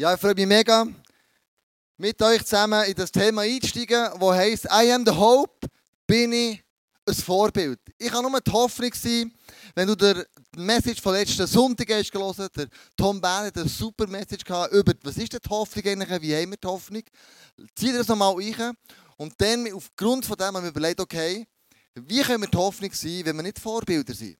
Ja, ich freue mich mega, mit euch zusammen in das Thema einzusteigen, das heisst, I am the hope, bin ich ein Vorbild. Ich kann nur die Hoffnung sein, wenn du der Message von letzten Sonntag hast gelesen, der Tom Bell hat eine super Message gehabt über, was ist denn die Hoffnung eigentlich, wie haben wir die Hoffnung? Zieh dir das nochmal rein und dann aufgrund von dem haben wir überlegt, okay, wie können wir die Hoffnung sein, wenn wir nicht Vorbilder sind?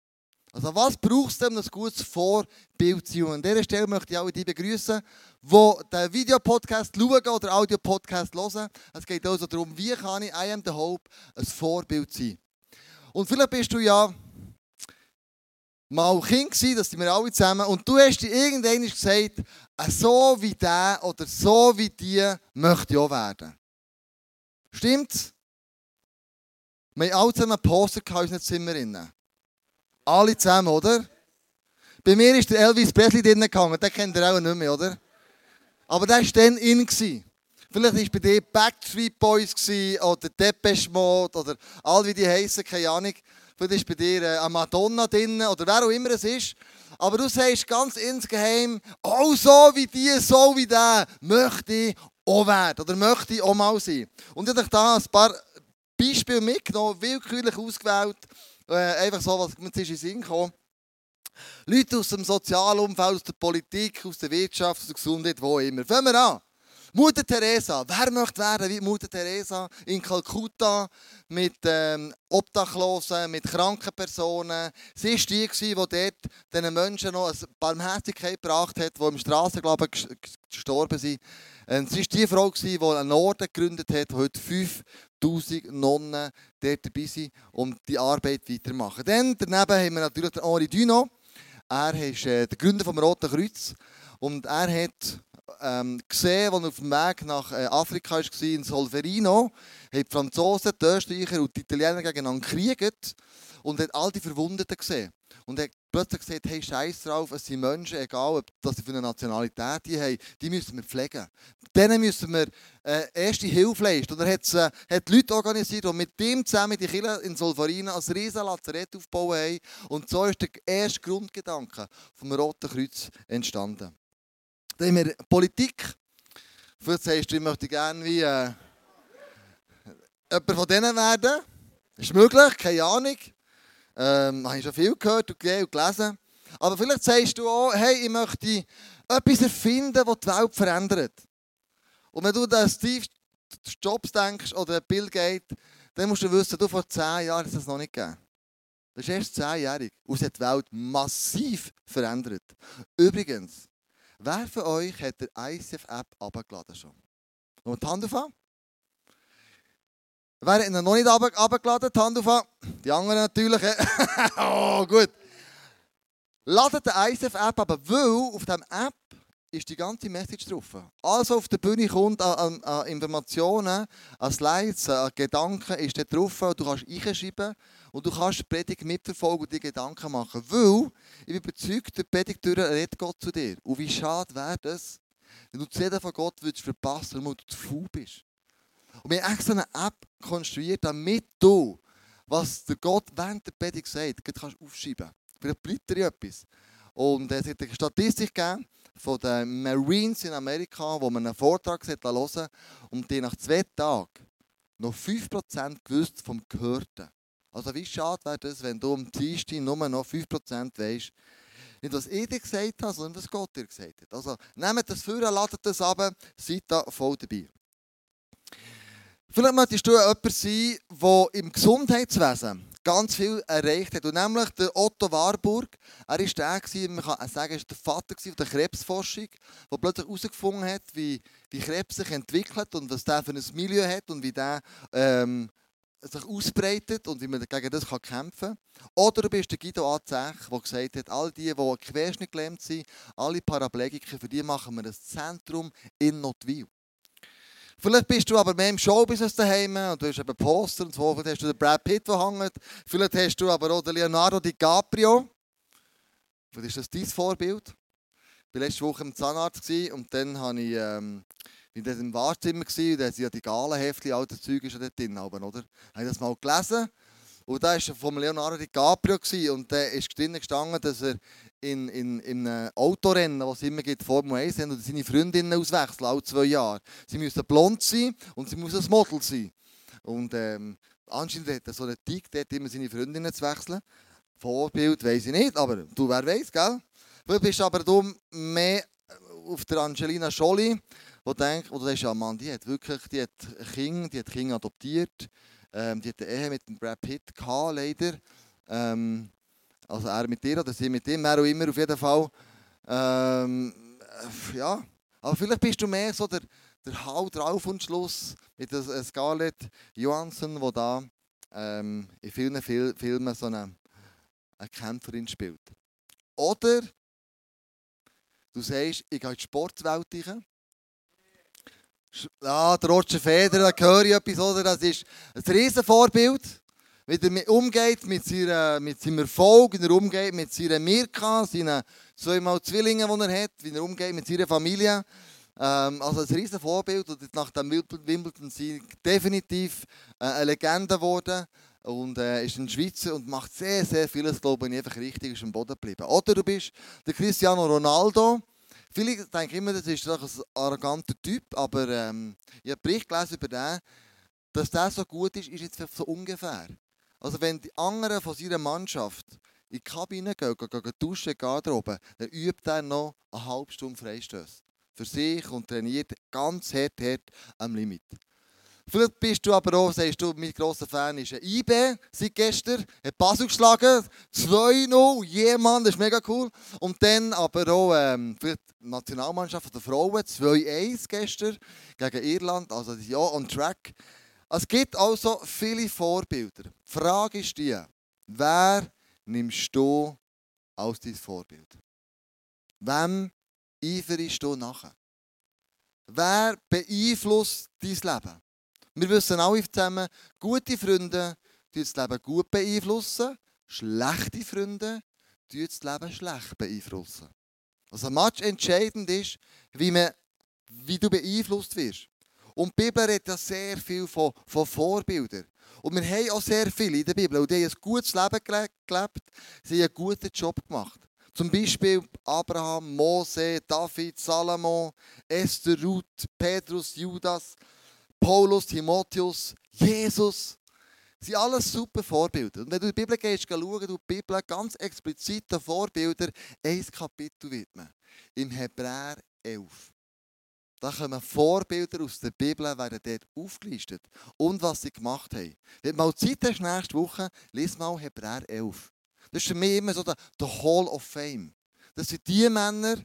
Also was brauchst du, um ein gutes Vorbild zu sein? Und an dieser Stelle möchte ich alle die begrüßen, die den Videopodcast schauen oder Audiopodcast hören. Es geht also darum, wie kann ich I am the Hope ein Vorbild sein. Und vielleicht bist du ja mal Kind gewesen, das sind wir alle zusammen, und du hast dir irgendwann gesagt, so wie der oder so wie die möchte ich auch werden. Stimmt's? Wir haben alle zusammen Poster in unseren Zimmern. Alle zusammen, oder? Bei mir ist der Elvis Presley drinnen gegangen, den kennt ihr auch nicht mehr, oder? Aber der war dann in. Vielleicht war bei dir Backstreet Boys oder Depeche Mode oder all wie die heißen, keine Ahnung. Vielleicht ist bei dir äh, eine Madonna drin oder wer auch immer es ist. Aber du sagst ganz insgeheim, oh, so wie die, so wie der, möchte ich auch werden oder möchte ich auch mal sein. Und ich habe da ein paar Beispiele mitgenommen, willkürlich ausgewählt, äh, einfach so, was mir in den Sinn kam. Leute aus dem Sozialumfeld, aus der Politik, aus der Wirtschaft, aus der Gesundheit, wo immer. Fangen wir an. Mutter Teresa. Wer möchte werden wie Mutter Teresa in Kalkutta mit ähm, Obdachlosen, mit kranken Personen? Sie war die, die dort diesen Menschen noch eine Barmherzigkeit gebracht hat, die im Strassenglauben gestorben sind. Ähm, sie war die Frau, die einen Orden gegründet hat, wo heute 5000 Nonnen dort dabei sind, um die Arbeit weiterzumachen. Dann daneben haben wir natürlich Henri Duno. Er ist äh, der Gründer des Roten Kreuz. Und er hat ähm, gesehen, als er auf dem Weg nach äh, Afrika war, in Solferino, haben die Franzosen, die Österreicher und die Italiener gegeneinander gekriegt und hat all die Verwundeten gesehen. Und er hat plötzlich gesagt, hey, scheiß drauf, es sind Menschen, egal ob sie für eine Nationalität die haben, die müssen wir pflegen. Denen müssen wir äh, erste Hilfe leisten. Und er hat, äh, hat Leute organisiert, die mit ihm zusammen die Kirche in Solferino als riesen Lazarett aufgebaut haben. Und so ist der erste Grundgedanke vom Roten Kreuz entstanden. Dann haben wir Politik. Vielleicht sagst du, ich möchte gerne wie äh, jemand von denen werden. Ist möglich, keine Ahnung. Ähm, habe ich schon viel gehört und gelesen. Aber vielleicht sagst du auch, hey, ich möchte etwas erfinden, das die Welt verändert. Und wenn du an Steve Jobs denkst oder Bill Gates, dann musst du wissen, du vor zehn Jahren ist das noch nicht gegeben. Das ist erst zehnjährig und es hat die Welt massiv verändert. Übrigens, wer von euch hat der ICF-App abgeladen schon? Und die Hand auf Wer hat noch nicht abgeladen? Die Hand auf Die anderen natürlich. oh, gut. Ladet die ICF-App aber, weil auf dieser App ist die ganze Message drauf. Also auf der Bühne kommt an, an, an Informationen, an Slides, an Gedanken ist da drauf. Du kannst einschreiben und du kannst die Predigt mitverfolgen und dir Gedanken machen. Weil, ich bin überzeugt, der Predigt redet Gott zu dir. Und wie schade wäre das, wenn du die Reden von Gott würdest verpassen weil du zu faul bist. Und wir haben extra eine App konstruiert, damit du, was der Gott während der Predigt sagt, kannst aufschreiben. Vielleicht bleibt dir etwas. Und es hat eine Statistik gegeben von den Marines in Amerika, wo man einen Vortrag hören und die nach zwei Tagen noch 5% gewusst vom Gehörten. Also wie schade wäre das, wenn du am Dienstag nur noch 5% weißt, nicht was ich dir gesagt habe, sondern was Gott dir gesagt hat. Also nehmt das vor, ladet das ab, seid da voll dabei. Vielleicht möchtest du jemand sein, der im Gesundheitswesen ganz viel erreicht hat. Und nämlich der Otto Warburg. Er war der, man kann sagen, er der Vater der Krebsforschung, der plötzlich herausgefunden hat, wie, wie Krebs sich entwickelt und was der für ein Milieu hat und wie der ähm, sich ausbreitet und wie man gegen das kann kämpfen kann. Oder du bist der Guido Azech, der gesagt hat, all die, die querschnitt gelähmt sind, alle Paraplegiker, für die machen wir ein Zentrum in Notwil. Vielleicht bist du aber mehr im Showbusiness daheim und du hast eben Poster und so. Vielleicht hast du den Brad Pitt, der hängt. Vielleicht hast du aber auch den Leonardo DiCaprio. Vielleicht ist das dein Vorbild. Ich war letzte Woche im Zahnarzt und dann habe ich, ähm, bin ich im Wartezimmer und da sind ja die Galenheftchen, alte Zeug ist ja dort drin, oder? Habe das mal gelesen Und da war von Leonardo DiCaprio und da ist drinnen gestanden, dass er in, in, in einem Autorennen, das es immer gibt, Formel 1 haben, und seine Freundinnen auswechseln, alle zwei Jahre. Sie müssen blond sein und sie müssen ein Model sein. Und ähm, anscheinend hat er so einen Tick, dort immer seine Freundinnen zu wechseln. Vorbild weiß ich nicht, aber du, wer weiß, gell? Du bist aber du mehr auf der Angelina Jolie, wo du denkst, oder ja, Mann, die hat wirklich, die hat ein Kind, die hat Kind adoptiert, ähm, die hat eine Ehe mit dem Brad Pitt gehabt, leider. Ähm, also er mit dir oder sie mit ihm, wer auch immer, auf jeden Fall. Ähm, ja, aber vielleicht bist du mehr so der, der Hau drauf und Schluss mit der äh, Scarlett Johansson, die da ähm, in vielen Fil Filmen so eine, eine Kämpferin spielt. Oder du sagst, ich gehe in die Sportwelt rein. Ja, der Roger Federer, da höre ich etwas, oder? Das ist ein Riesenvorbild. Wie er umgeht mit, seiner, mit seinem Erfolg, wie er umgeht mit seiner Mirka, seinen zweimal Zwillingen, die er hat, wie er umgeht mit seiner Familie. Ähm, also ein riesen Vorbild und nach dem Wimbledon sind definitiv äh, eine Legende geworden und äh, ist ein Schweizer und macht sehr, sehr vieles, glaube ich, einfach richtig ist am Boden geblieben. Oder du bist der Cristiano Ronaldo. Viele denken immer, das ist ein arroganter Typ, aber ähm, ich habe Bericht gelesen über den, dass der so gut ist, ist jetzt so ungefähr. Also wenn die anderen von seiner Mannschaft in die Kabine gehen, gehen, gehen duschen, Garderobe, dann übt er noch eine halbe Stunde Freistöße für sich und trainiert ganz hart, hart am Limit. Vielleicht bist du aber auch, sagst du, mein grosser Fan ist ein IB seit gestern, hat Basel geschlagen, 2-0, jemand, das ist mega cool. Und dann aber auch ähm, für die Nationalmannschaft der Frauen, 2-1 gestern gegen Irland, also ja on track. Es gibt also viele Vorbilder. Die Frage ist die, wer nimmst du als dein Vorbild? Wem eiferst du nachher? Wer beeinflusst dein Leben? Wir wissen alle zusammen, gute Freunde das Leben gut beeinflussen, schlechte Freunde das Leben schlecht beeinflussen. Also much entscheidend ist, wie, man, wie du beeinflusst wirst. Und die Bibel redet ja sehr viel von, von Vorbildern. Und wir haben auch sehr viele in der Bibel. Und die haben ein gutes Leben gelebt. Sie haben einen guten Job gemacht. Zum Beispiel Abraham, Mose, David, Salomo, Esther, Ruth, Petrus, Judas, Paulus, Timotheus, Jesus. Das sind alles super Vorbilder. Und wenn du die Bibel gehst, schauen, du die Bibel ganz explizit den Vorbildern ein Kapitel widmen. Im Hebräer 11. Da kommen Vorbilder aus der Bibel, werden dort aufgelistet. Und was sie gemacht haben. Wenn du mal Zeit hast, nächste Woche, lies mal Hebräer 11. Das ist für mich immer so der Hall of Fame. Das sind die Männer,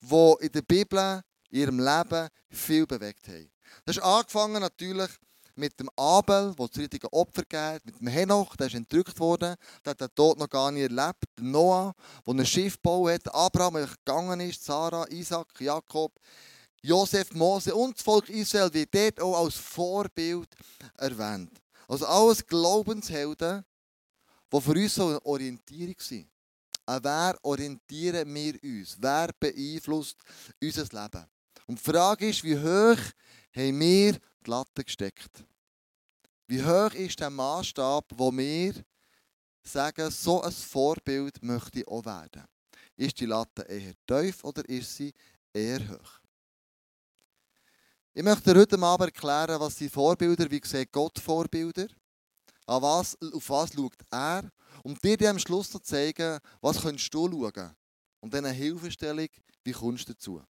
die in der Bibel in ihrem Leben viel bewegt haben. Das ist angefangen natürlich mit dem Abel, der das richtige Opfer gibt, mit dem Henoch, der ist entrückt worden, der hat den Tod noch gar nicht erlebt, Noah, der ein Schiff gebaut hat, Abraham, der gegangen ist, Sarah, Isaac, Jakob, Josef, Mose und das Volk Israel wird dort auch als Vorbild erwähnt. Also alles Glaubenshelden, die für uns eine Orientierung sind. An wer orientieren wir uns? Wer beeinflusst unser Leben? Und die Frage ist, wie hoch haben wir die Latte gesteckt? Wie hoch ist der Maßstab, wo wir sagen, so ein Vorbild möchte ich auch werden? Ist die Latte eher tief oder ist sie eher hoch? Ich möchte heute Abend erklären, was die Vorbilder, wie sieht Gott Vorbilder? An was, auf was schaut er? Und dir am Schluss noch zeigen, was könntest du schauen? Und dann eine Hilfestellung, wie kommst du dazu?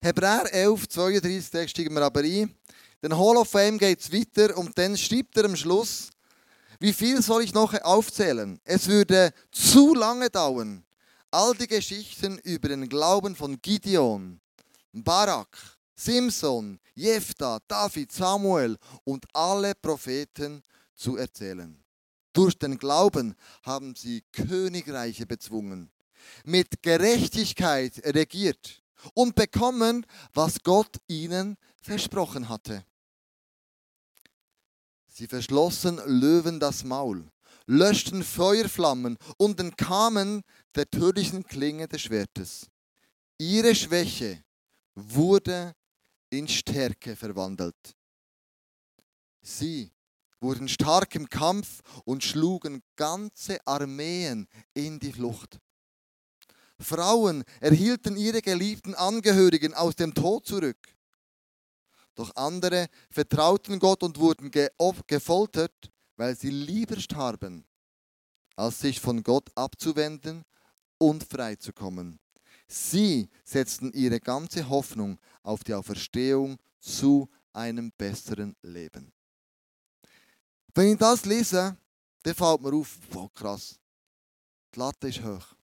Hebräer 11, 32, da steigen wir aber ein. Den Hall of Fame geht es weiter und dann schreibt er am Schluss, wie viel soll ich noch aufzählen? Es würde zu lange dauern. All die Geschichten über den Glauben von Gideon, Barak, Simson, Jephthah, David, Samuel und alle Propheten zu erzählen. Durch den Glauben haben sie Königreiche bezwungen, mit Gerechtigkeit regiert und bekommen, was Gott ihnen versprochen hatte. Sie verschlossen Löwen das Maul, löschten Feuerflammen und entkamen der tödlichen Klinge des Schwertes. Ihre Schwäche wurde in Stärke verwandelt. Sie wurden stark im Kampf und schlugen ganze Armeen in die Flucht. Frauen erhielten ihre geliebten Angehörigen aus dem Tod zurück. Doch andere vertrauten Gott und wurden gefoltert, weil sie lieber starben, als sich von Gott abzuwenden und freizukommen. Sie setzten ihre ganze Hoffnung auf die Auferstehung zu einem besseren Leben. Wenn ich das lese, dann fällt mir auf, wow, krass, die Latte ist hoch.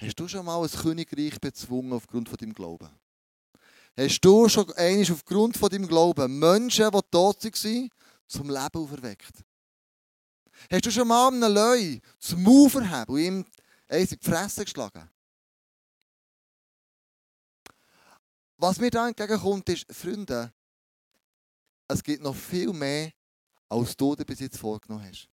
Hast du schon mal ein Königreich bezwungen aufgrund von deinem Glauben? Hast du schon einmal aufgrund von deinem Glauben Menschen, die tot waren, zum Leben auferweckt? Hast du schon mal einen Löwe zum Maul verheben und ihm in die Fresse geschlagen? Was mir da entgegenkommt, ist, Freunde, es gibt noch viel mehr, als du dir bis jetzt vorgenommen hast.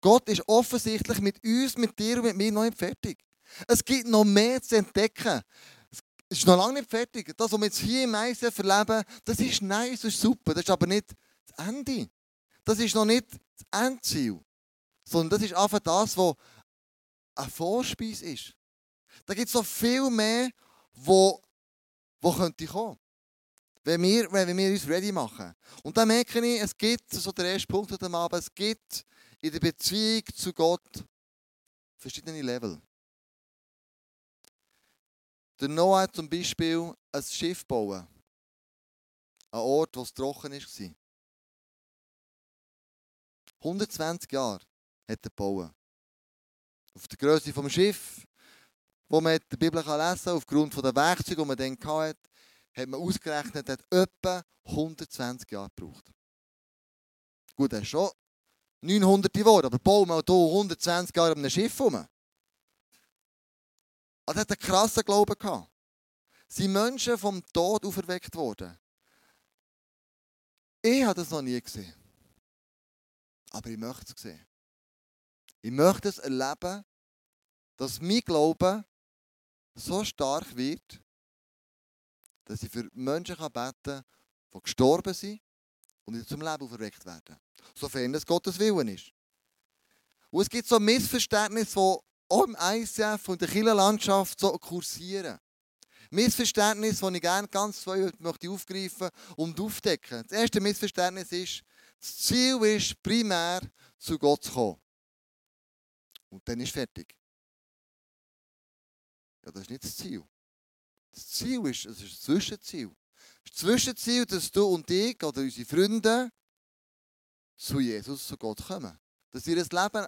Gott ist offensichtlich mit uns, mit dir und mit mir noch nicht fertig. Es gibt noch mehr zu entdecken. Es ist noch lange nicht fertig. Das, was wir jetzt hier im ICF erleben, das ist nice, das ist super. Das ist aber nicht das Ende. Das ist noch nicht das Endziel. Sondern das ist einfach das, was ein Vorspeis ist. Da gibt es noch viel mehr, wo, wo könnte kommen. Wenn wir, wenn wir uns ready machen. Und dann merke ich, es gibt, so der erste Punkt heute Abend, es gibt in der Beziehung zu Gott verschiedene Level. Der Noah hat zum Beispiel ein Schiff bauen. Ein Ort, wo es trocken war. 120 Jahre hat er gebaut. Auf der Größe des Schiff, wo man in der Bibel lesen kann, aufgrund der Werkzeuge, die man dann hatte, hat man ausgerechnet, hat etwa 120 Jahre gebraucht. Gut, das ist schon 900 geworden, aber bauen wir hier 120 Jahre auf einem Schiff rum. Also er hat einen krassen Glauben gehabt. Sind Menschen vom Tod auferweckt worden? Ich habe das noch nie gesehen. Aber ich möchte es sehen. Ich möchte es erleben, dass mein Glaube so stark wird, dass ich für Menschen beten kann, die gestorben sind und zum Leben auferweckt werden. Sofern es Gottes Willen ist. Und es gibt so Missverständnisse, die auch im ICF und in der Kirchenlandschaft so kursieren. Missverständnisse, die ich gerne ganz zwei möchte aufgreifen und aufdecken. Das erste Missverständnis ist, das Ziel ist primär, zu Gott zu kommen. Und dann ist fertig. Ja, das ist nicht das Ziel. Das Ziel ist, es ist ein Zwischenziel. Das Zwischenziel, dass du und ich oder unsere Freunde zu Jesus, zu Gott kommen. Dass sie ihr Leben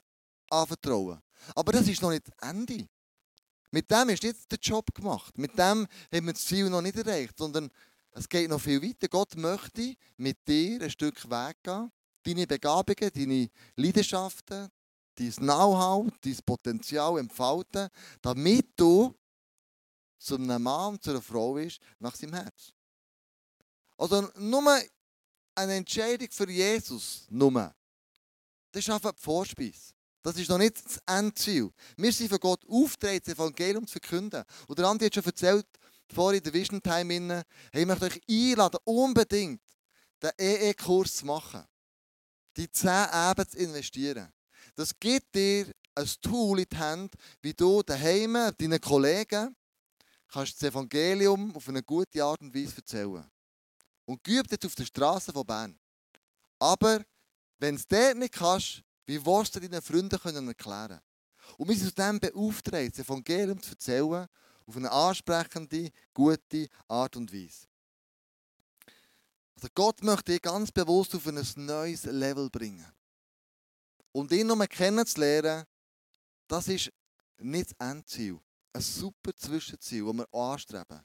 anvertrauen. Aber das ist noch nicht das Ende. Mit dem ist nicht der Job gemacht. Mit dem haben wir das Ziel noch nicht erreicht, sondern es geht noch viel weiter. Gott möchte mit dir ein Stück Weg gehen, deine Begabungen, deine Leidenschaften, dein Know-how, dein Potenzial entfalten, damit du zu einem Mann, zu einer Frau bist, nach seinem Herz. Also nur eine Entscheidung für Jesus, nur. Das ist einfach die Vorspeise. Das ist noch nicht das Endziel. Wir sind von Gott aufgetreten, das Evangelium zu verkünden. Und der Andi hat schon erzählt, vorhin in der Vision Time, hey, ich möchte euch einladen, unbedingt den EE-Kurs zu machen. Die 10 Eben zu investieren. Das gibt dir ein Tool in die Hand, wie du daheim, deinen Kollegen, kannst das Evangelium auf eine gute Art und Weise erzählen. Und geübt jetzt auf der Straße von Bern. Aber wenn es dort nicht kannst, wie willst du deinen Freunden können erklären Und wir sind aus dem beauftragt, das Evangelium zu erzählen, auf eine ansprechende, gute Art und Weise. Also Gott möchte dich ganz bewusst auf ein neues Level bringen. Und ihn nur kennenzulernen, das ist nicht das Endziel. Ein super Zwischenziel, das wir anstreben.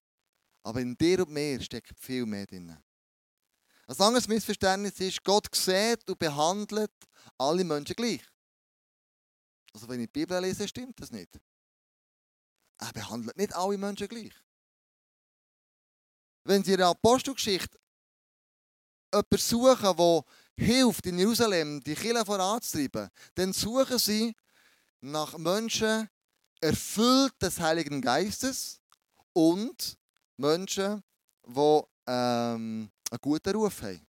Aber in dir und mir steckt viel mehr drin. Ein anderes Missverständnis ist, Gott sieht und behandelt alle Menschen gleich. Also wenn ich die Bibel lese, stimmt das nicht. Er behandelt nicht alle Menschen gleich. Wenn Sie in der Apostelgeschichte jemanden suchen, der hilft, in Jerusalem die Kirche voranzutreiben, dann suchen sie nach Menschen erfüllt des Heiligen Geistes und Menschen, die ähm, einen guten Ruf haben.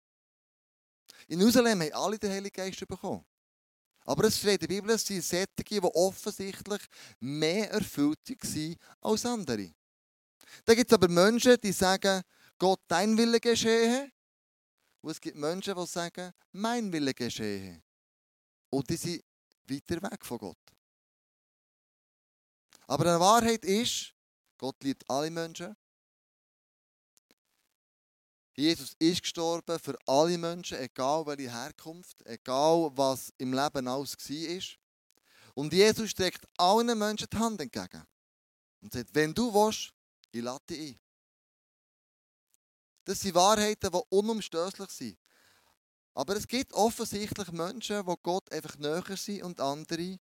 In Jerusalem haben alle den Heiligen Geist bekommen. Aber es steht in der Bibel, es sind solche, die offensichtlich mehr erfüllt waren als andere. Da gibt es aber Menschen, die sagen, Gott, dein Wille geschehe. Und es gibt Menschen, die sagen, mein Wille geschehe. Und die sind weiter weg von Gott. Aber die Wahrheit ist, Gott liebt alle Menschen. Jesus ist gestorben für alle Menschen, egal welche Herkunft, egal was im Leben alles war. Und Jesus streckt allen Menschen die Hand entgegen. Und sagt, wenn du willst, ich lade dich ein. Das sind Wahrheiten, die unumstößlich sind. Aber es gibt offensichtlich Menschen, wo Gott einfach näher sind und andere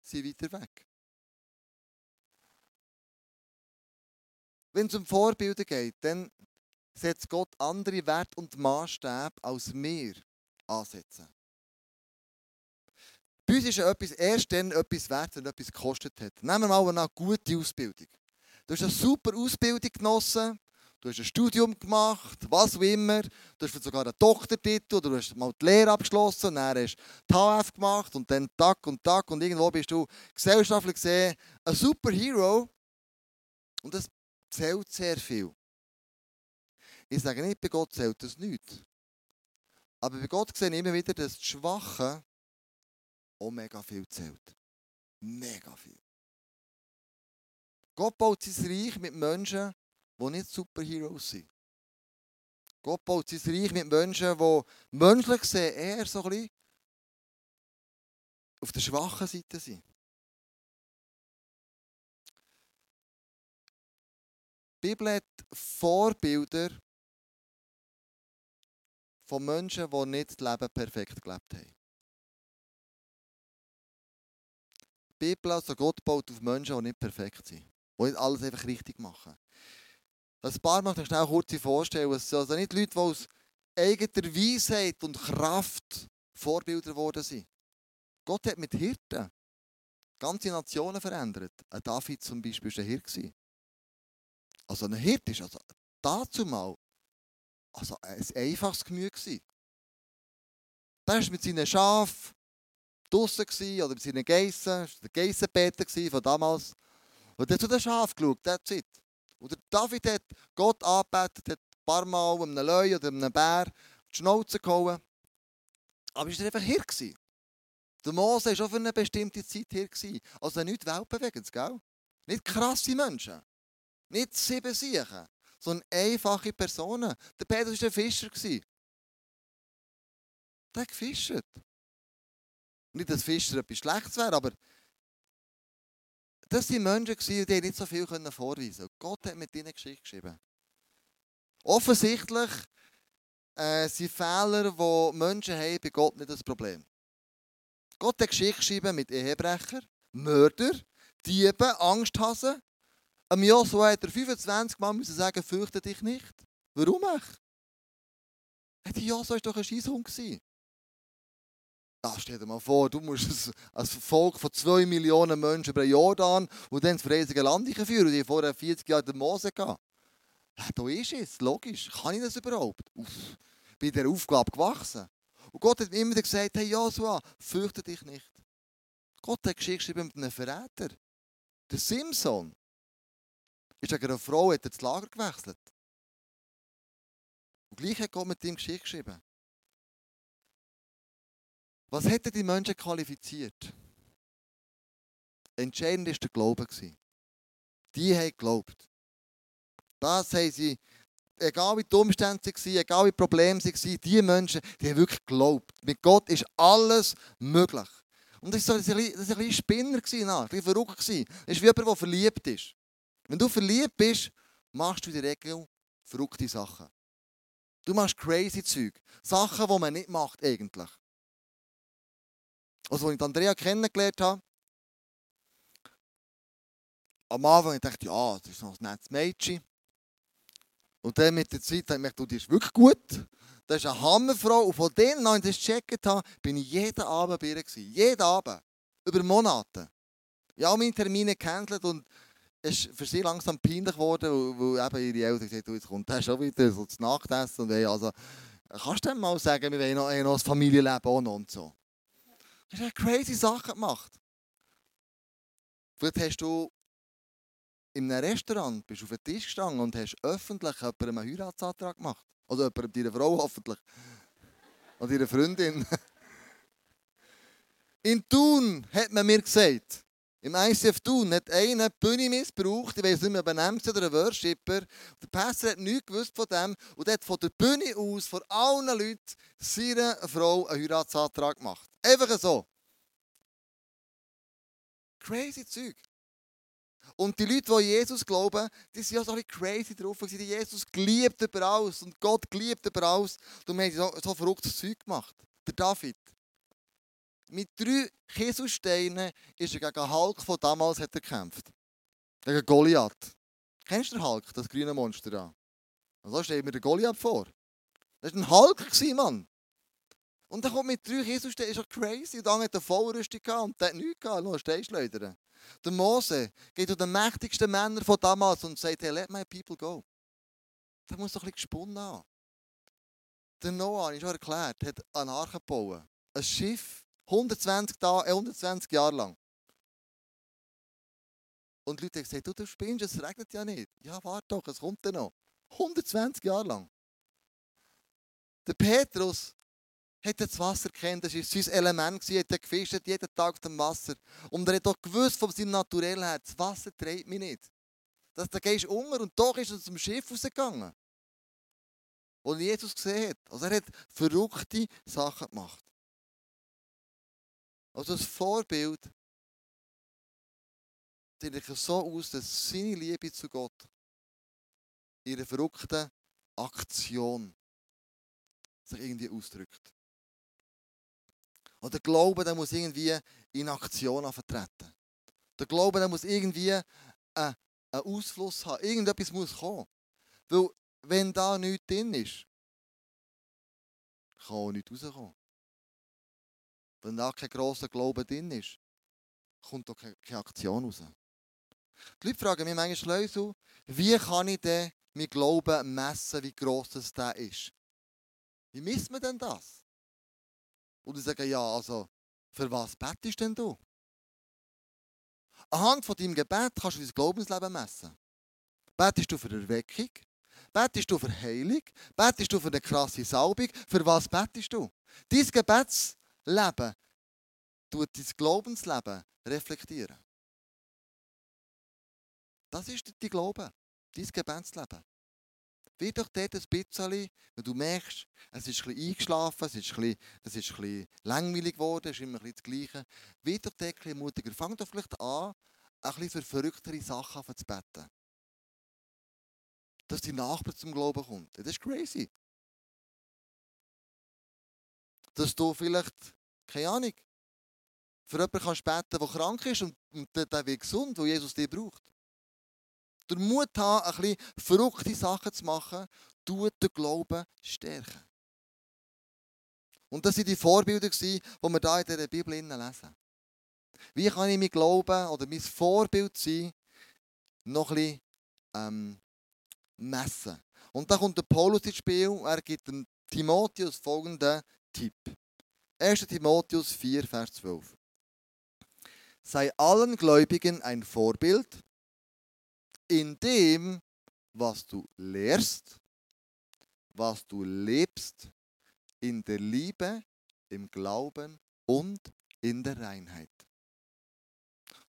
sind weiter weg. Wenn es um Vorbilder geht, dann setzt Gott andere Werte und Maßstäbe als wir ansetzen. Bei uns ist ja etwas erst dann etwas wert, wenn etwas gekostet hat. Nehmen wir mal eine gute Ausbildung. Du hast eine super Ausbildung genossen, du hast ein Studium gemacht, was auch immer, du hast sogar einen Doktortitel, oder du hast mal die Lehre abgeschlossen, dann hast du die HF gemacht und dann Tag und Tag und irgendwo bist du gesellschaftlich gesehen ein Superhero. Und das zählt sehr viel. Ich sage nicht, bei Gott zählt das nicht. Aber bei Gott sehe ich immer wieder, dass das Schwache auch mega viel zählt. Mega viel. Gott baut sein Reich mit Menschen, die nicht Superheroes sind. Gott baut sein Reich mit Menschen, die menschlich sehen, eher so ein bisschen auf der schwachen Seite sind. Die Bibel hat Vorbilder von Menschen, die nicht das Leben perfekt gelebt haben. Die Bibel, also Gott baut auf Menschen, die nicht perfekt sind. Die nicht alles einfach richtig machen. Ein paar möchte ich schnell kurz vorstellen. Es sind also nicht Leute, die aus eigener Weisheit und Kraft Vorbilder geworden sind. Gott hat mit Hirten ganze Nationen verändert. Ein David zum Beispiel war ein Hirt. Also ein Hirt ist also dazu mal also ein einfaches Gemüse. Der war mit seinen Schafen draußen oder mit seinen Geissen, das war der Geissenbeter von damals. Und er hat zu den Schafen geschaut, that's it. Und der David hat Gott angebetet, hat ein paar Mal einem Löwe oder einem Bär die Schnauze gehauen. Aber er war einfach hier. Gewesen. Der Mose war auch für eine bestimmte Zeit hier. Gewesen. Also nicht weltbewegend, gell? Nicht krasse Menschen. Nicht sieben Siechen sondern einfache Personen. Der Petrus war ein Fischer. Der hat gefischt. Nicht, dass Fischer etwas Schlechtes wäre, aber das waren Menschen, die nicht so viel vorweisen konnten. Gott hat mit ihnen Geschichte geschrieben. Offensichtlich äh, sind Fehler, die Menschen haben, bei Gott nicht das Problem. Gott hat Geschichte geschrieben mit Ehebrecher, Mörder, Dieben, Angsthasen, am Joshua hat er 25 Mal müssen sagen, fürchte dich nicht. Warum echt? Die Joshua war doch ein Scheisshund. Ja, stell dir mal vor, du musst ein Volk von 2 Millionen Menschen über den Jordan und dann das riesige Land führen, die vorher 40 Jahre den Mose gehen. Ja, da ist es, logisch. Kann ich das überhaupt? Uff, bin der Aufgabe gewachsen. Und Gott hat immer gesagt, hey Joshua, fürchte dich nicht. Gott hat Geschichte geschrieben mit einem Verräter. Der Simson ist wegen einer Frau hat er das Lager gewechselt. Und gleich hat Gott mit ihm Geschichte geschrieben. Was hätten die Menschen qualifiziert? Entscheidend war der Glaube. Die haben geglaubt. Das haben sie, egal wie die Umstände waren, egal wie die Probleme waren, die Menschen, die haben wirklich geglaubt. Mit Gott ist alles möglich. Und das war ein bisschen, ein Spinner, ein bisschen verrückt. Das ist wie jemand, der verliebt ist. Wenn du verliebt bist, machst du in der Regel verrückte Sachen. Du machst crazy Zeug. Sachen, die man nicht macht eigentlich. Also, als ich Andrea kennengelernt habe, am Anfang dachte ich, ja, das ist noch ein nettes Mädchen. Und dann mit der Zeit habe ich du, die ist wirklich gut. Das ist eine Hammerfrau. Und von denen, als ich das gecheckt habe, bin ich jeden Abend bei ihr. Jeden Abend. Über Monate. Ich habe meine Termine gehandelt und ist für sie langsam peinlich geworden, weil, eben ihre Eltern gesagt haben, jetzt kommt der schon wieder so zu Nachtessen. Und also, kannst du dem mal sagen, wir wollen noch, noch ein Familienleben auch noch und so. Du hast crazy Sachen gemacht. Vielleicht hast du in einem Restaurant bist auf den Tisch gestanden und hast öffentlich jemandem einen Heiratsantrag gemacht. Also jemandem, deiner Frau hoffentlich. Oder ihrer Freundin. In Thun hat man mir gesagt, im ICF Thun hat einer die Bühne missbraucht, ich weiß nicht mehr, benannt oder ein Worshipper. Der Pastor hat nichts gewusst von dem und hat von der Bühne aus, vor allen Leuten, seiner Frau einen Heiratsantrag gemacht. Einfach so. Crazy Zeug. Und die Leute, die Jesus glauben, die sind ja so ein bisschen crazy drauf. Die Jesus geliebt über alles und Gott geliebt über alles. Darum haben sie so, so verrücktes Zeug gemacht. Der David. Mit drei Kieselsteinen ist er gegen Hulk von damals hat er gekämpft. Gegen Goliath. Kennst du den Hulk, das grüne Monster da? Und so steht mir der Goliath vor. Das war ein Hulk, Mann. Und dann kommt mit drei Kieselsteinen, ist doch crazy. Und dann hat er Vollrüstung gehabt und hat nichts gehabt, nur Steinschleudern. Der Mose geht zu den mächtigsten Männern von damals und sagt, hey, let my people go. Der muss doch ein bisschen gesponnen haben. Der Noah, ich schon erklärt, hat eine Arche gebaut. Ein Schiff, 120, Tage, 120 Jahre lang. Und die Leute haben gesagt, du, du spinnst, es regnet ja nicht. Ja, warte doch, es kommt dann noch. 120 Jahre lang. Der Petrus hat das Wasser kennt, das war sein Element, er hat gefischt jeden Tag auf dem Wasser. Und er hat auch gewusst von seinem Naturell her, das Wasser trägt mich nicht. Da gehst du unter und doch ist er zum Schiff rausgegangen. Wo Jesus gesehen hat. Also er hat verrückte Sachen gemacht. Also das Vorbild sieht so aus, dass seine Liebe zu Gott ihre verrückte Aktion sich irgendwie ausdrückt. Und der Glaube, der muss irgendwie in Aktion vertreten. Der Glaube, der muss irgendwie einen, einen Ausfluss haben. Irgendetwas muss kommen. Weil, wenn da nichts drin ist, kann auch nichts rauskommen. Wenn da kein grosser Glaube drin ist, kommt auch keine Aktion raus. Die Leute fragen mich manchmal, Leute, wie kann ich denn mein Glauben messen, wie gross das ist? Wie misst man denn das? Und ich sage, ja, also, für was betest denn du? Anhand von deinem Gebet kannst du dein Glaubensleben messen. Betest du für Erweckung? Betest du für Heilung? Betest du für eine krasse Salbung? Für was betest du? Dein Gebetsleben tut dein Glaubensleben reflektieren. Das ist dein Glaube, dein Gebetsleben. Wie doch dort ein bisschen, wenn du merkst, es ist ein bisschen eingeschlafen, es ist ein bisschen, es ist ein bisschen langweilig geworden, es ist immer ein bisschen das Gleiche. Wie doch dort ein bisschen mutiger. Fang doch vielleicht an, ein bisschen für verrücktere Sachen zu beten. Dass die Nachbar zum Glauben kommt. Das ist crazy. Dass du vielleicht, keine Ahnung, für jemanden kannst beten, der krank ist und, und der wird gesund, wo Jesus dich braucht der Mut haben, ein bisschen verrückte Sachen zu machen, tut den Glauben stärken. Und das waren die Vorbilder, die wir hier in dieser Bibel lesen. Wie kann ich mein Glauben oder mein Vorbild sein, noch bisschen ähm, messen? Und da kommt der Paulus ins Spiel. Er gibt dem Timotheus folgenden Tipp. 1. Timotheus 4, Vers 12. Sei allen Gläubigen ein Vorbild, in dem, was du lehrst, was du lebst, in der Liebe, im Glauben und in der Reinheit.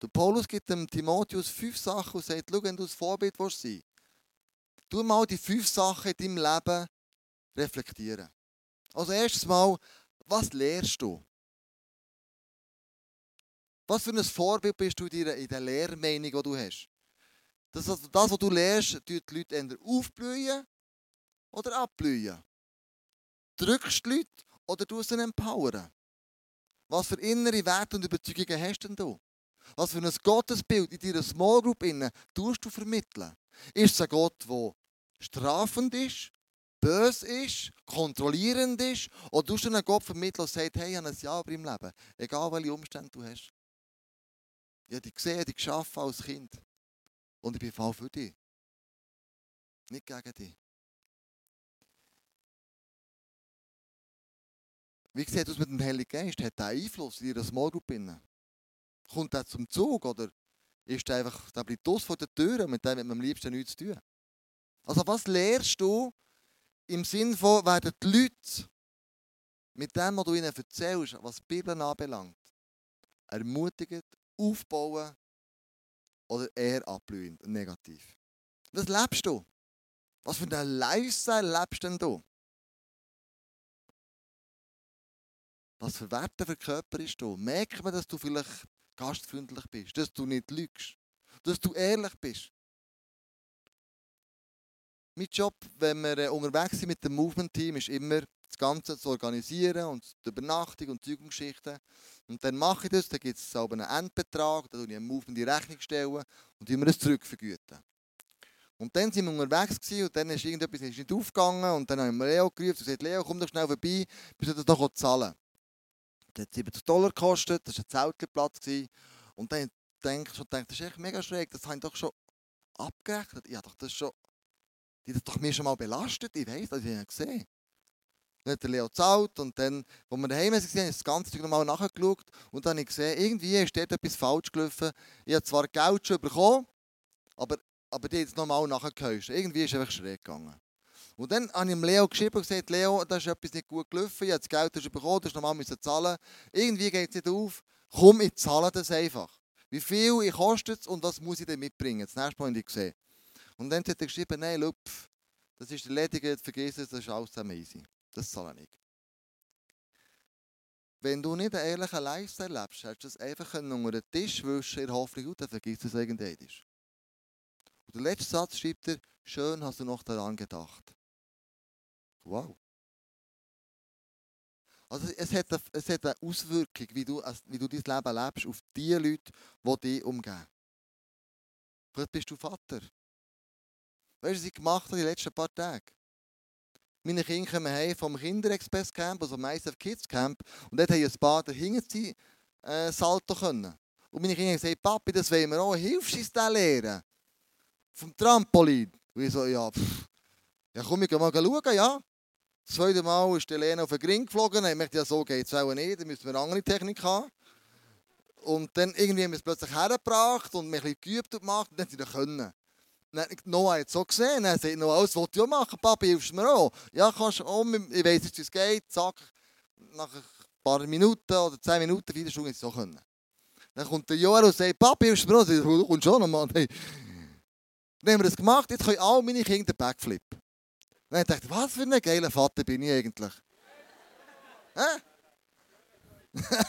Der Paulus gibt dem Timotheus fünf Sachen und sagt, schau, wenn du das Vorbild willst sein tu mal die fünf Sachen in deinem Leben reflektieren. Also erstes Mal, was lehrst du? Was für ein Vorbild bist du in der Lehrmeinung, die du hast? Das, das, was du lernst, tut die Leute entweder aufblühen oder abblühen. Drückst die Leute oder tust sie empowern? Was für innere Werte und Überzeugungen hast denn du? Was für ein Gottesbild in deiner Small Group innen tust du vermitteln? Ist es ein Gott, der strafend ist, böse ist, kontrollierend ist? Oder du einen Gott vermitteln und sagst, hey, ich habe ein Ja über im Leben, egal welche Umstände du hast? Ich habe dich gesehen, dich geschaffen als Kind. Und ich bin voll für dich. Nicht gegen dich. Wie sieht es aus mit dem Heiligen Geist? Hat er Einfluss in ihrer Small Group? Kommt er zum Zug oder ist er einfach, der bleibt aus vor der Tür und mit dem hat man am liebsten nichts zu tun? Also was lehrst du im Sinn von, werden die Leute mit dem, was du ihnen erzählst, was die Bibel anbelangt, ermutigend, aufbauen oder eher ablehnt, negativ? Was lebst du? Was für ein Lifestyle lebst denn du? Was für Werte verkörperst du? Merkt man, dass du vielleicht gastfreundlich bist, dass du nicht lügst, dass du ehrlich bist? Mein Job, wenn wir äh, unterwegs sind mit dem Movement-Team, ist immer, das Ganze zu organisieren und die Übernachtung und Zeugungsgeschichten. Und dann mache ich das, dann gibt es einen Endbetrag, dann stelle ich einem Movement die Rechnung stellen und wir es zurückvergüten. Und dann sind wir unterwegs gewesen, und dann ist irgendetwas nicht aufgegangen und dann haben wir Leo gerufen und gesagt, Leo, komm doch schnell vorbei, bis du das noch zahlen Das hat 70 Dollar gekostet, das war ein Zeltplatz. Und dann denke ich, das ist echt mega schräg, das habe ich doch schon abgerechnet. Ich habe doch das schon, die hat doch mir schon mal belastet, ich weiß, das habe ich gesehen. Dann hat der Leo gezahlt und dann, als wir daheim waren, habe ich das ganze Zeug nochmal nachgeschaut und dann habe ich gesehen, irgendwie ist dort etwas falsch gelaufen. Ich habe zwar Geld schon bekommen, aber aber die jetzt nochmal nachgehäuscht. Irgendwie ist es einfach schräg gegangen. Und dann habe ich dem Leo geschrieben und gesagt, Leo, da ist etwas nicht gut gelaufen, ich habe das Geld schon bekommen, das nochmal zahlen. Irgendwie geht es nicht auf. Komm, ich zahle das einfach. Wie viel kostet es und was muss ich denn mitbringen? Das nächste Mal habe ich gesehen. Und dann hat er geschrieben, nein, Lupf, das ist erledigt, vergiss es, das ist alles zusammen easy. Das zahle ich nicht. Wenn du nicht einen ehrlichen Lifestyle lebst, hättest du das einfach unter den Tisch wischen in der Hoffnung, dann vergisst es irgendwann. Und der letzte Satz schreibt er, schön hast du noch daran gedacht. Wow. Also es hat, eine, es hat eine Auswirkung, wie du, wie du dein Leben lebst, auf die Leute, die dich umgeben. Vielleicht bist du Vater. Weißt du, was ich gemacht habe die letzten paar Tage? Meine Kinder kommen heim vom Kinderexpress Camp, also ISF Kids Camp, und dort haben ein paar dahinter äh, Salto können. Und meine Kinder haben gesagt, Papi, das wollen wir auch, hilfst du uns das lernen? vom Trampolin. Und ich so, ja, pff. ja komm, ich mal schauen, ja. Das zweite Mal ist Lena auf den Ring geflogen. Ich dachte, ja, so geht es auch nicht, dann müssen wir eine andere Technik haben. Und dann irgendwie haben wir es plötzlich hergebracht und mich ein bisschen geübt und gemacht und dann sie das können. Dann hat Noah jetzt so gesehen, er sagt, Noah, wollte ich auch machen, Papi, hilfst du mir auch? Ja, kannst du auch, ich weiss jetzt, wie es geht, zack, nach ein paar Minuten oder zehn Minuten, vier Stunden, so können. Dann kommt der Joel und sagt, Papi, hilfst du mir auch? Du kommst schon noch, Mann. Hey. Dann haben wir das gemacht, jetzt können alle meine Kinder Backflip. Dann dachte ich, was für ein geiler Vater bin ich eigentlich? Hä?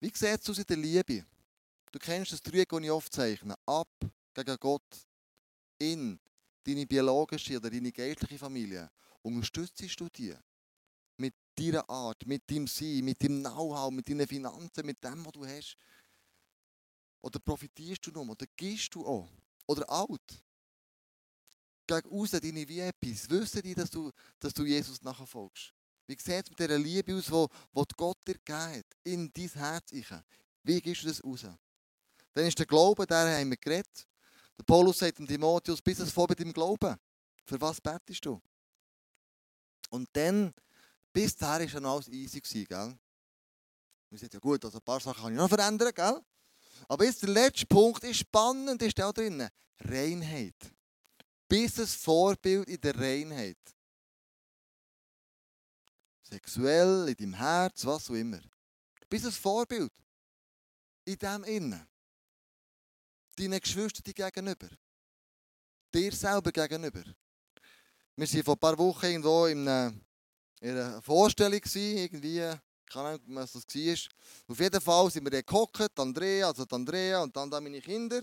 Wie sieht es aus in der Liebe? Du kennst das Dreieck, das ich oft zeichne. Ab gegen Gott, in deine biologische oder deine geistliche Familie. Unterstützt du die? Mit deiner Art, mit deinem Sein, mit deinem Know-how, mit deinen Finanzen, mit dem, was du hast. Oder profitierst du nur? Oder gehst du auch? Oder alt? Gegen raus deine VIPs. Wissen die, dass du, dass du Jesus nachfolgst? Wie sieht es mit dieser Liebe aus, die Gott dir gibt? In dein Herz. Wie gehst du das raus? Dann ist der Glaube, der haben wir geredet. Der Paulus sagt dem Timotheus, bis es vor mit dem Glauben. Für was betest du? Und dann, bis dahin war noch alles easy. Gell? Wir sagen, ja gut, also ein paar Sachen kann ich noch verändern, gell? Aber jetzt der letzte Punkt ist spannend, ist auch drin. Reinheit. Bis ein Vorbild in der Reinheit. Sexuell, in deinem Herz, was auch immer. Bis ein Vorbild. In dem Innen. Deinen Geschwistern gegenüber. Dir selber gegenüber. Wir waren vor ein paar Wochen irgendwo in einer, in einer Vorstellung, irgendwie keine Ahnung, was das war. Auf jeden Fall sind wir dort gehockt, Andrea, also Andrea und dann da meine Kinder.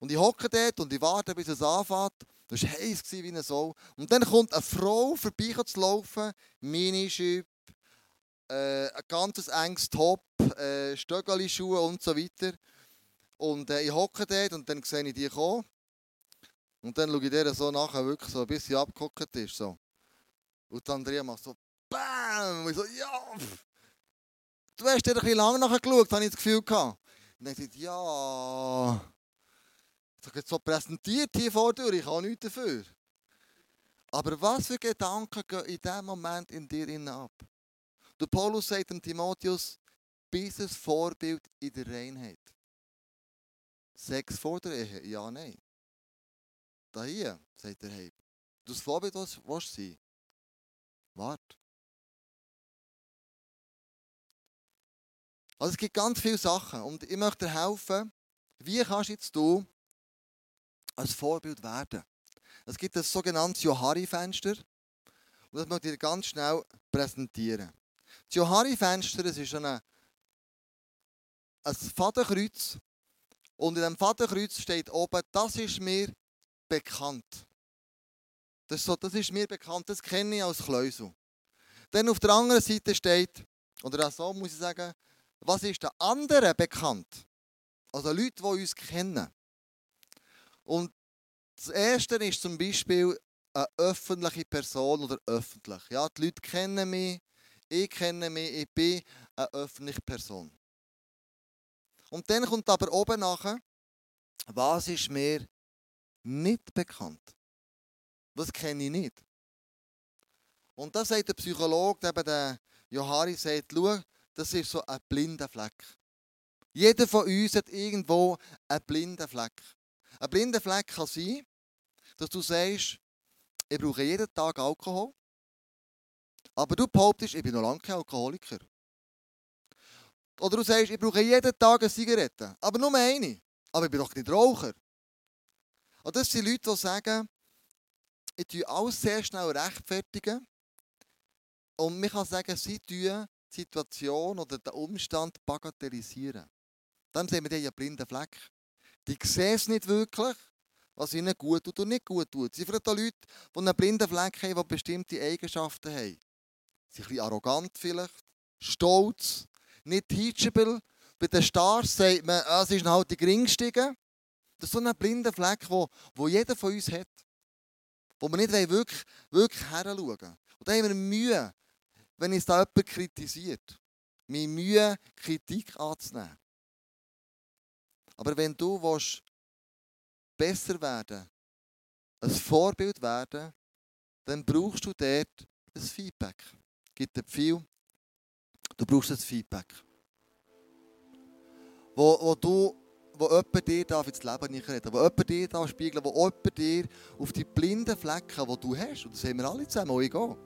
Und ich hocke dort und ich warte, bis es anfängt. Das war heiß wie eine Sau. Und dann kommt eine Frau vorbei zu laufen, Minischüpp, äh, ein ganz enges Top, äh, Stöckeli-Schuhe und so weiter. Und äh, ich hocke dort und dann sehe ich die kommen. Und dann schaue ich der so nachher wirklich so ein bisschen abgehockt ist. So. Und Andrea macht so BAM! Und ich so, ja! Du hast dir ein bisschen lange nachher geschaut, habe ich das Gefühl gehabt. Und dann sagt, ja, ich habe so präsentiert hier vor dir, ich habe nichts dafür. Aber was für Gedanken gehen in diesem Moment in dir ab? Der Paulus sagt dem Timotheus, bis ein Vorbild in der Reinheit. Sex vor der Ehe? Ja, nein. Da hier, sagt er, hey, du das Vorbild willst, willst sein? Warte. Also es gibt ganz viele Sachen und ich möchte dir helfen, wie kannst jetzt du als Vorbild werden? Es gibt das sogenannte Johari-Fenster und das möchte ich dir ganz schnell präsentieren. Das Johari-Fenster ist eine, ein Fadenkreuz und in dem Fadenkreuz steht oben, das ist mir bekannt. Das ist, so, das ist mir bekannt, das kenne ich als Kleusel. Dann auf der anderen Seite steht, oder auch so muss ich sagen, was ist den anderen bekannt? Also Leute, die uns kennen. Und das Erste ist zum Beispiel eine öffentliche Person oder öffentlich. Ja, die Leute kennen mich, ich kenne mich, ich bin eine öffentliche Person. Und dann kommt aber oben nachher, was ist mir nicht bekannt? Was kenne ich nicht? Und da sagt der Psychologe, eben der Johari, sagt, schau, das ist so ein blinder Fleck. Jeder von uns hat irgendwo einen blinden Fleck. Ein blinder Fleck kann sein, dass du sagst, ich brauche jeden Tag Alkohol, aber du behauptest, ich bin noch lange kein Alkoholiker. Oder du sagst, ich brauche jeden Tag eine Zigarette, aber nur eine. Aber ich bin doch nicht Raucher. Und das sind Leute, die sagen, ich tue alles sehr schnell rechtfertigen. Und man kann sagen, sie tun die Situation oder den Umstand bagatellisieren. Dann sehen wir die einen blinden Fleck. Die sehen es nicht wirklich, was ihnen gut tut und nicht gut tut. Sie auch Leute, die einen blinden Fleck haben, die bestimmte Eigenschaften haben. Sie sind ein bisschen arrogant vielleicht, stolz, nicht teachable. Bei den Stars sagt man, ah, es ist halt die geringstigen. Das ist so ein blinder Fleck, wo, wo jeder von uns hat. Wo wir nicht wirklich, wirklich heranschauen. Und da haben wir Mühe, wenn uns da jemand kritisiert. Mir Mühe, Kritik anzunehmen. Aber wenn du willst, besser werden ein Vorbild werden, dann brauchst du dort ein Feedback. Es gibt viel. Du brauchst ein Feedback. Wo, wo du wo jemand dir darf ins Leben nicht reden wo jemand dir darf spiegeln wo jemand dir auf die blinden Flecken, die du hast, und das sehen wir alle zusammen, wo ich gehe,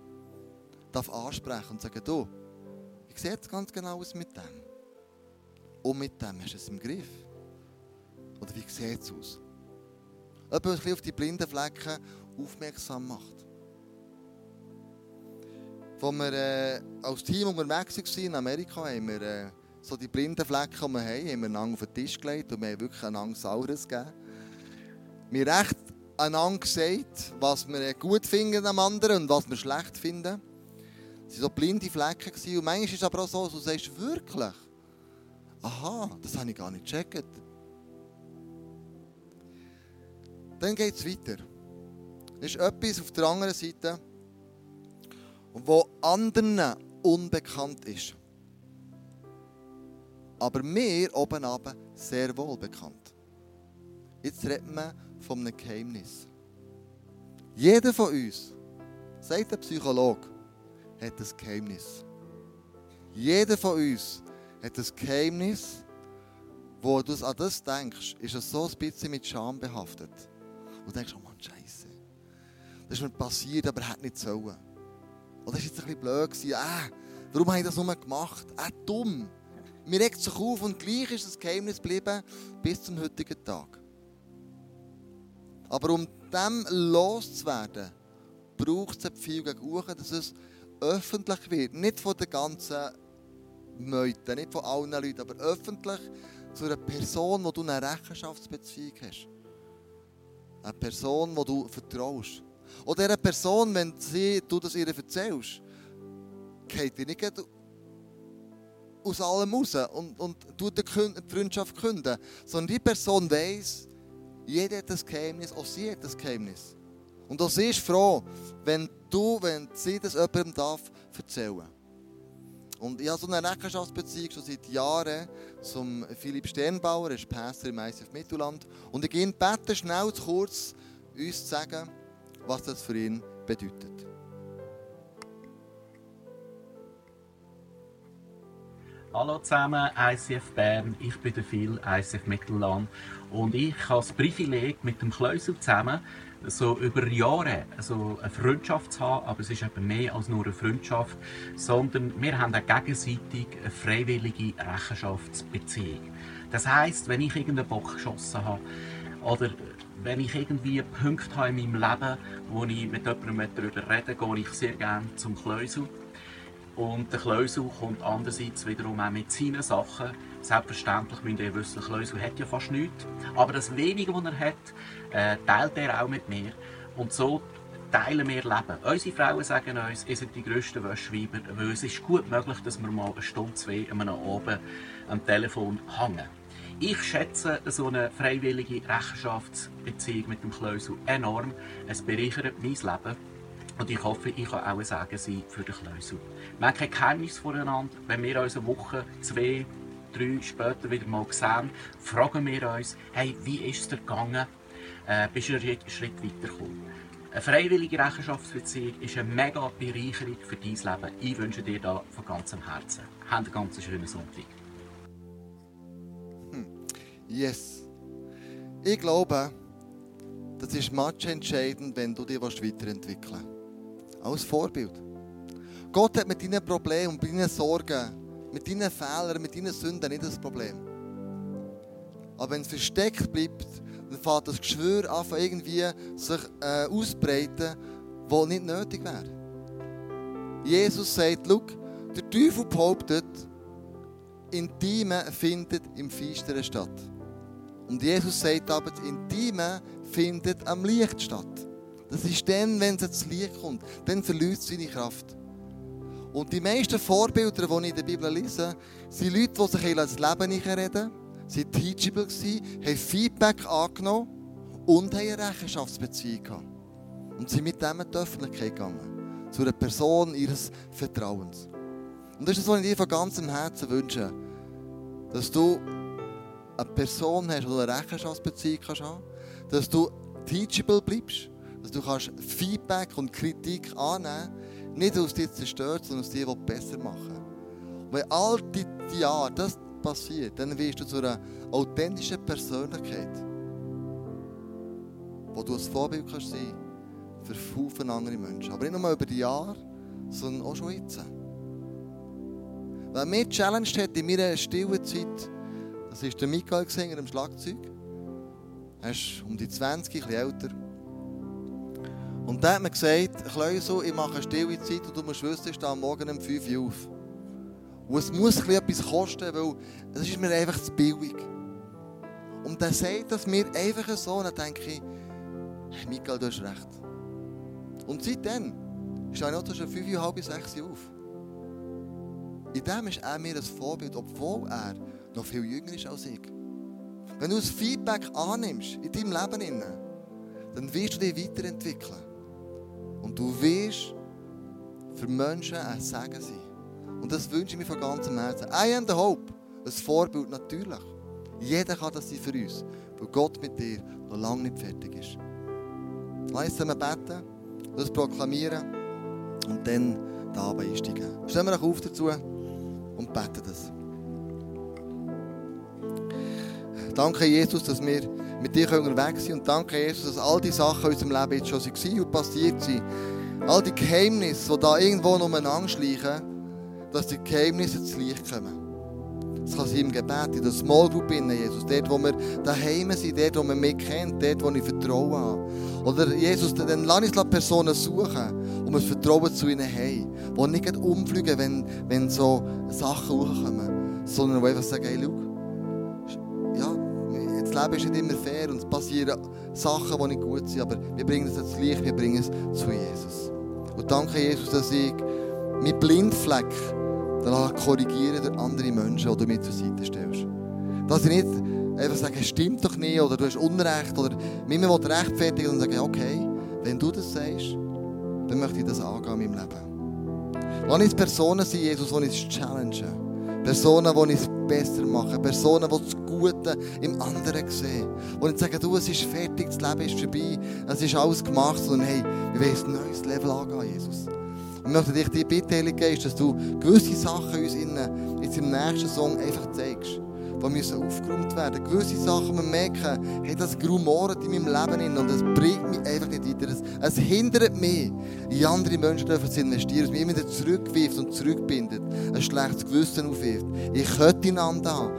darf ansprechen und sagen, du, ich sehe jetzt ganz genau aus mit dem. Und mit dem hast du es im Griff. Oder wie sieht es aus? Jemand, der auf die blinden Flecken aufmerksam macht. Als wir äh, als Team unterwegs waren in Amerika, haben wir äh, so die blinden Flecken, die wir haben, haben wir einander auf den Tisch gelegt und wir haben wirklich einander Saures gegeben. Wir haben recht einander gesagt, was wir gut finden am anderen und was wir schlecht finden. Es waren so blinde Flecken. Und manchmal ist es aber auch so, dass du sagst, wirklich? Aha, das habe ich gar nicht gecheckt. Dann geht es weiter. Es ist etwas auf der anderen Seite, wo anderen unbekannt ist. Aber mir oben aber sehr wohl bekannt. Jetzt redet man von einem Geheimnis. Jeder von uns, sagt der Psychologe, hat ein Geheimnis. Jeder von uns hat ein Geheimnis, wo du an das denkst, ist es so ein bisschen mit Scham behaftet. Und du denkst, oh Mann, Scheiße. Das ist mir passiert, aber er hat nicht sollen. Oder ist jetzt ein bisschen blöd. Äh, warum habe ich das nur gemacht? Äh, dumm. Mir regt sich auf und gleich ist das Geheimnis geblieben bis zum heutigen Tag. Aber um dem loszuwerden, braucht es viel gegen dass es öffentlich wird. Nicht von den ganzen Meuten, nicht von allen Leuten, aber öffentlich zu einer Person, wo du eine Rechenschaftsbeziehung hast. Eine Person, wo du vertraust. Oder eine Person, wenn sie, du das ihr erzählst, geht dir nicht aus allem raus und, und tut die Freundschaft künden. Sondern die Person weiss, jeder hat das Geheimnis, auch sie hat das Geheimnis. Und auch sie ist froh, wenn du, wenn sie das jemandem darf erzählen. Und ich habe so eine Rechenschaftsbeziehung schon seit Jahren zum Philipp Sternbauer, er ist Pastor im ICF Mittelland. Und ich gehe ihn beten, schnell zu kurz uns zu sagen, was das für ihn bedeutet. Hallo zusammen, ICF Bern, ich bin der Phil, ICF Mittelland und ich habe das Privileg mit dem Kleusel zusammen so über Jahre also eine Freundschaft zu haben, aber es ist eben mehr als nur eine Freundschaft, sondern wir haben auch gegenseitig eine freiwillige Rechenschaftsbeziehung. Das heißt, wenn ich irgendeinen Bock geschossen habe oder wenn ich irgendwie Punkte habe in meinem Leben, wo ich mit jemandem darüber rede, gehe ich sehr gerne zum Kleusel. Und der Kleusel kommt andererseits wiederum auch mit seinen Sachen. Selbstverständlich müsst ihr wissen, der Kleusel hat ja fast nichts. Aber das Wenige, was er hat, äh, teilt er auch mit mir. Und so teilen wir Leben. Unsere Frauen sagen uns, ihr seid die grössten Wäschweiber, weil es ist gut möglich, dass wir mal eine Stunde, zwei an einem oben am Telefon hängen. Ich schätze so eine freiwillige Rechenschaftsbeziehung mit dem Kleusel enorm. Es bereichert mein Leben. Und ich hoffe, ich kann auch ein Sagen sein für den Kleusel. Wir haben kein Geheimnis voneinander. Wenn wir uns eine Woche, zwei, drei später wieder mal sehen, fragen wir uns, hey, wie ist es dir gegangen? Äh, bist du einen Schritt weitergekommen? Eine freiwillige Rechenschaftsbeziehung ist eine mega Bereicherung für dein Leben. Ich wünsche dir da von ganzem Herzen. Habt einen ganz schönen Sonntag. Yes. Ich glaube, das ist entscheidend, wenn du dich weiterentwickeln willst. Als Vorbild. Gott hat mit deinen Problemen und deinen Sorgen, mit deinen Fehlern, mit deinen Sünden nicht das Problem. Aber wenn es versteckt bleibt, dann fängt das Geschwür an, irgendwie sich äh, auszubreiten, was nicht nötig wäre. Jesus sagt, schau, der Teufel behauptet, Intime findet im Feisteren statt. Und Jesus sagt aber, das Intime findet am Licht statt. Das ist dann, wenn es ins Licht kommt. Dann verliert es seine Kraft. Und die meisten Vorbilder, die ich in der Bibel lese, sind Leute, die sich das Leben reden, sind teachable gewesen, haben Feedback angenommen und haben eine Rechenschaftsbeziehung gehabt. Und sind mit dem in die Öffentlichkeit gegangen. Zu einer Person ihres Vertrauens. Und das ist das, was ich dir von ganzem Herzen wünsche. Dass du eine Person hast, du eine Rechenschaftsbeziehung kannst haben dass du teachable bleibst, dass du kannst Feedback und Kritik annehmen nicht aus dir zerstört, sondern aus dir, die besser machen. Und wenn all die, Jahre das passiert, dann wirst du zu einer authentischen Persönlichkeit, wo du ein Vorbild kannst sein für viele andere Menschen. Aber nicht nur über die Jahre, sondern auch schon jetzt. Weil mir challenged hat in meiner stillen Zeit, das war der Michael Gesinger am Schlagzeug. Er ist um die 20, ein bisschen älter. Und da hat mir gesagt, Kleusel, ich mache eine stille Zeit und du musst wissen, ich stehe am Morgen um 5 Uhr auf. Und es muss etwas kosten, weil es ist mir einfach zu billig. Und dann sagt das mir einfach so und dann denke ich, hey Michael, du hast recht. Und seitdem stehe ich auch schon 5, halb 6 Uhr auf. In dem ist er mir ein Vorbild, obwohl er noch viel jünger ist als ich. Wenn du das Feedback annimmst in deinem Leben, dann wirst du dich weiterentwickeln. Und du wirst für Menschen ein Segen sein. Und das wünsche ich mir von ganzem Herzen. I am the hope. Ein Vorbild natürlich. Jeder kann das sein für uns, weil Gott mit dir noch lange nicht fertig ist. Lass uns zusammen beten, das proklamieren und dann da einsteigen. Stellen wir auf dazu und beten das. Danke, Jesus, dass wir mit dir unterwegs sind. Und danke, Jesus, dass all die Sachen in unserem Leben jetzt schon waren und passiert sind. All die Geheimnisse, die da irgendwo umeinander schleichen, dass die Geheimnisse ins Licht kommen. Das kann sein im Gebet, in der Small Group, Jesus. Dort, wo wir daheim sind, dort, wo man mich kennt, dort, wo ich Vertrauen habe. Oder Jesus, dann lass uns Personen suchen, um ein Vertrauen zu ihnen haben. Die nicht umfliegen, wenn, wenn so Sachen hochkommen, sondern einfach sagen, hey, schau, das Leben ist nicht immer fair und es passieren Sachen, die nicht gut sind, aber wir bringen es ins Licht, wir bringen es zu Jesus. Und danke, Jesus, dass ich meinen Blindfleck korrigieren durch andere Menschen, die du mir zur Seite stellst. Dass ich nicht einfach sage, es stimmt doch nicht oder du hast Unrecht oder mich immer rechtfertigen und sagen, okay, wenn du das sagst, dann möchte ich das angehen in meinem Leben. Lass uns Personen sein, Jesus, die uns challengen. Personen, die uns besser machen. Personen, die das Gute im anderen sehen. Die nicht sagen, du, es ist fertig, das Leben ist vorbei, es ist alles gemacht, sondern hey, wir wollen ein neues Level angehen, Jesus. Und ich möchte dich die Bitte, Geist, dass du gewisse Sachen uns in, in im nächsten Song einfach zeigst die müssen aufgeräumt werden. Gewisse Sachen, wir merken, hey, das grumoret in meinem Leben und es bringt mich einfach nicht weiter. Es, hindert mich, in andere Menschen zu investieren, es mich immer wieder zurückwirft und zurückbindet, ein schlechtes Gewissen aufwirft. Ich könnte einander haben.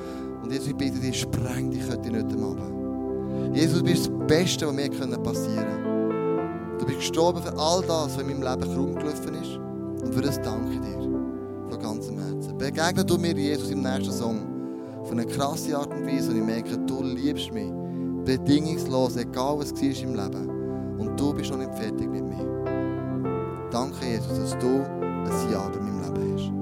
Und Jesus, ich bitte dich, spreng dich heute nicht am Abend. Jesus, du bist das Beste, was mir passieren kann. Du bist gestorben für all das, was in meinem Leben krumm gelaufen ist. Und für das danke ich dir. Von ganzem Herzen. Begegne du mir, Jesus, im nächsten Song auf eine krasse Art und Weise und ich merke, du liebst mich. Bedingungslos, egal was war im Leben. Und du bist noch nicht fertig mit mir. Danke, Jesus, dass du ein Ja in meinem Leben hast.